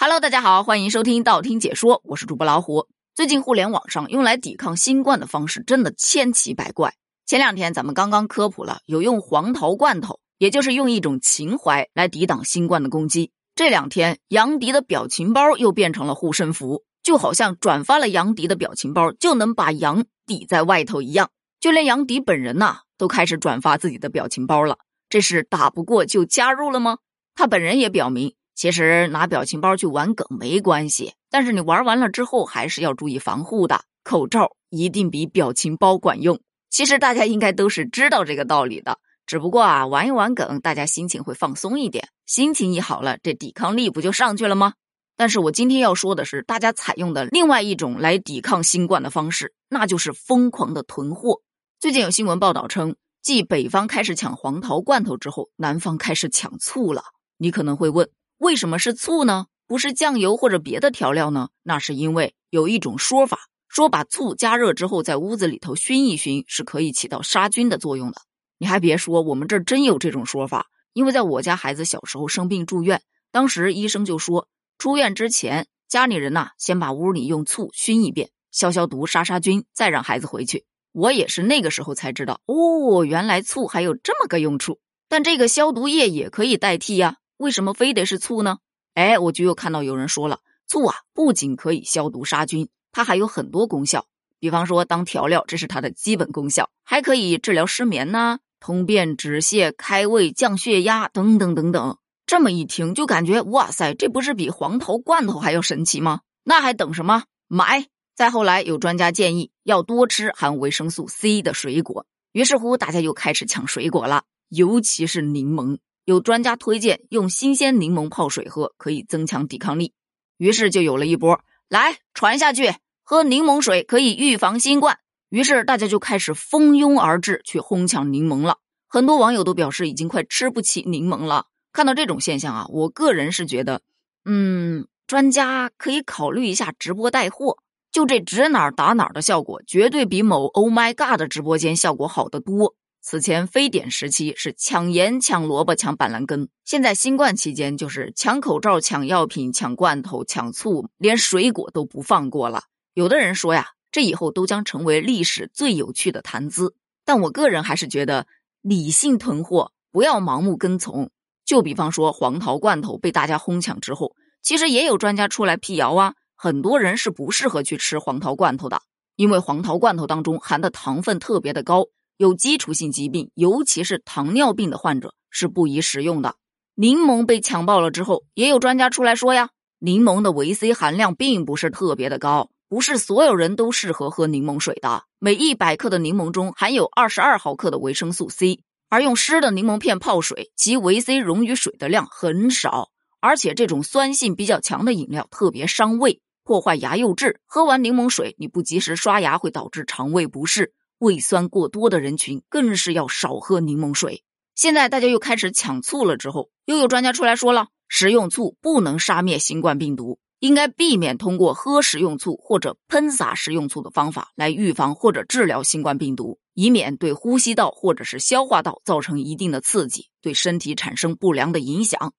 Hello，大家好，欢迎收听道听解说，我是主播老虎。最近互联网上用来抵抗新冠的方式真的千奇百怪。前两天咱们刚刚科普了，有用黄桃罐头，也就是用一种情怀来抵挡新冠的攻击。这两天杨迪的表情包又变成了护身符，就好像转发了杨迪的表情包就能把羊抵在外头一样。就连杨迪本人呐，都开始转发自己的表情包了。这是打不过就加入了吗？他本人也表明。其实拿表情包去玩梗没关系，但是你玩完了之后还是要注意防护的。口罩一定比表情包管用。其实大家应该都是知道这个道理的，只不过啊，玩一玩梗，大家心情会放松一点。心情一好了，这抵抗力不就上去了吗？但是我今天要说的是，大家采用的另外一种来抵抗新冠的方式，那就是疯狂的囤货。最近有新闻报道称，继北方开始抢黄桃罐头之后，南方开始抢醋了。你可能会问。为什么是醋呢？不是酱油或者别的调料呢？那是因为有一种说法，说把醋加热之后在屋子里头熏一熏，是可以起到杀菌的作用的。你还别说，我们这儿真有这种说法。因为在我家孩子小时候生病住院，当时医生就说，出院之前家里人呐先把屋里用醋熏一遍，消消毒、杀杀菌，再让孩子回去。我也是那个时候才知道，哦，原来醋还有这么个用处。但这个消毒液也可以代替呀。为什么非得是醋呢？哎，我就又看到有人说了，醋啊不仅可以消毒杀菌，它还有很多功效。比方说当调料，这是它的基本功效，还可以治疗失眠呐、通便止泻、开胃、降血压等等等等。这么一听就感觉哇塞，这不是比黄桃罐头还要神奇吗？那还等什么？买！再后来有专家建议要多吃含维生素 C 的水果，于是乎大家又开始抢水果了，尤其是柠檬。有专家推荐用新鲜柠檬泡水喝，可以增强抵抗力。于是就有了一波来传下去，喝柠檬水可以预防新冠。于是大家就开始蜂拥而至去哄抢柠檬了。很多网友都表示已经快吃不起柠檬了。看到这种现象啊，我个人是觉得，嗯，专家可以考虑一下直播带货，就这指哪儿打哪儿的效果，绝对比某 Oh My God 的直播间效果好得多。此前非典时期是抢盐、抢萝卜、抢板蓝根，现在新冠期间就是抢口罩、抢药品、抢罐头、抢醋，连水果都不放过了。有的人说呀，这以后都将成为历史最有趣的谈资。但我个人还是觉得理性囤货，不要盲目跟从。就比方说黄桃罐头被大家哄抢之后，其实也有专家出来辟谣啊，很多人是不适合去吃黄桃罐头的，因为黄桃罐头当中含的糖分特别的高。有基础性疾病，尤其是糖尿病的患者是不宜食用的。柠檬被强暴了之后，也有专家出来说呀，柠檬的维 C 含量并不是特别的高，不是所有人都适合喝柠檬水的。每一百克的柠檬中含有二十二毫克的维生素 C，而用湿的柠檬片泡水，其维 C 溶于水的量很少，而且这种酸性比较强的饮料特别伤胃，破坏牙釉质。喝完柠檬水，你不及时刷牙会导致肠胃不适。胃酸过多的人群更是要少喝柠檬水。现在大家又开始抢醋了，之后又有专家出来说了，食用醋不能杀灭新冠病毒，应该避免通过喝食用醋或者喷洒食用醋的方法来预防或者治疗新冠病毒，以免对呼吸道或者是消化道造成一定的刺激，对身体产生不良的影响。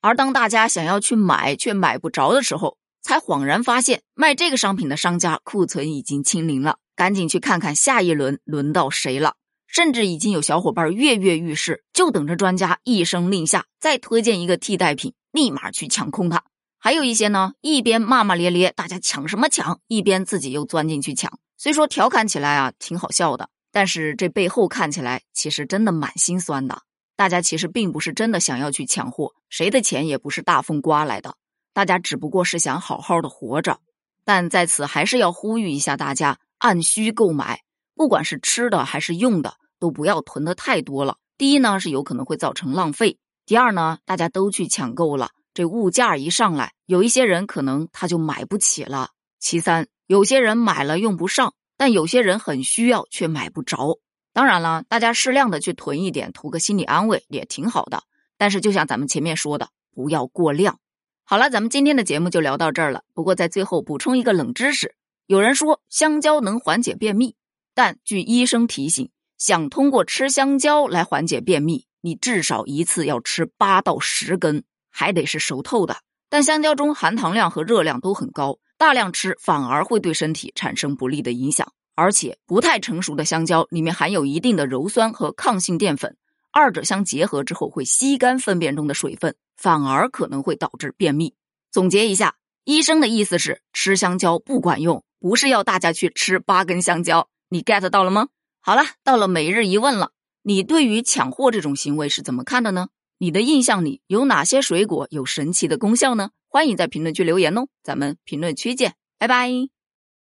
而当大家想要去买却买不着的时候，才恍然发现卖这个商品的商家库存已经清零了。赶紧去看看下一轮轮到谁了，甚至已经有小伙伴跃跃欲试，就等着专家一声令下，再推荐一个替代品，立马去抢空它。还有一些呢，一边骂骂咧咧，大家抢什么抢，一边自己又钻进去抢。虽说调侃起来啊挺好笑的，但是这背后看起来其实真的蛮心酸的。大家其实并不是真的想要去抢货，谁的钱也不是大风刮来的，大家只不过是想好好的活着。但在此还是要呼吁一下大家。按需购买，不管是吃的还是用的，都不要囤的太多了。第一呢，是有可能会造成浪费；第二呢，大家都去抢购了，这物价一上来，有一些人可能他就买不起了。其三，有些人买了用不上，但有些人很需要却买不着。当然了，大家适量的去囤一点，图个心理安慰也挺好的。但是就像咱们前面说的，不要过量。好了，咱们今天的节目就聊到这儿了。不过在最后补充一个冷知识。有人说香蕉能缓解便秘，但据医生提醒，想通过吃香蕉来缓解便秘，你至少一次要吃八到十根，还得是熟透的。但香蕉中含糖量和热量都很高，大量吃反而会对身体产生不利的影响。而且不太成熟的香蕉里面含有一定的鞣酸和抗性淀粉，二者相结合之后会吸干粪便中的水分，反而可能会导致便秘。总结一下，医生的意思是吃香蕉不管用，不是要大家去吃八根香蕉。你 get 到了吗？好了，到了每日一问了，你对于抢货这种行为是怎么看的呢？你的印象里有哪些水果有神奇的功效呢？欢迎在评论区留言哦，咱们评论区见，拜拜。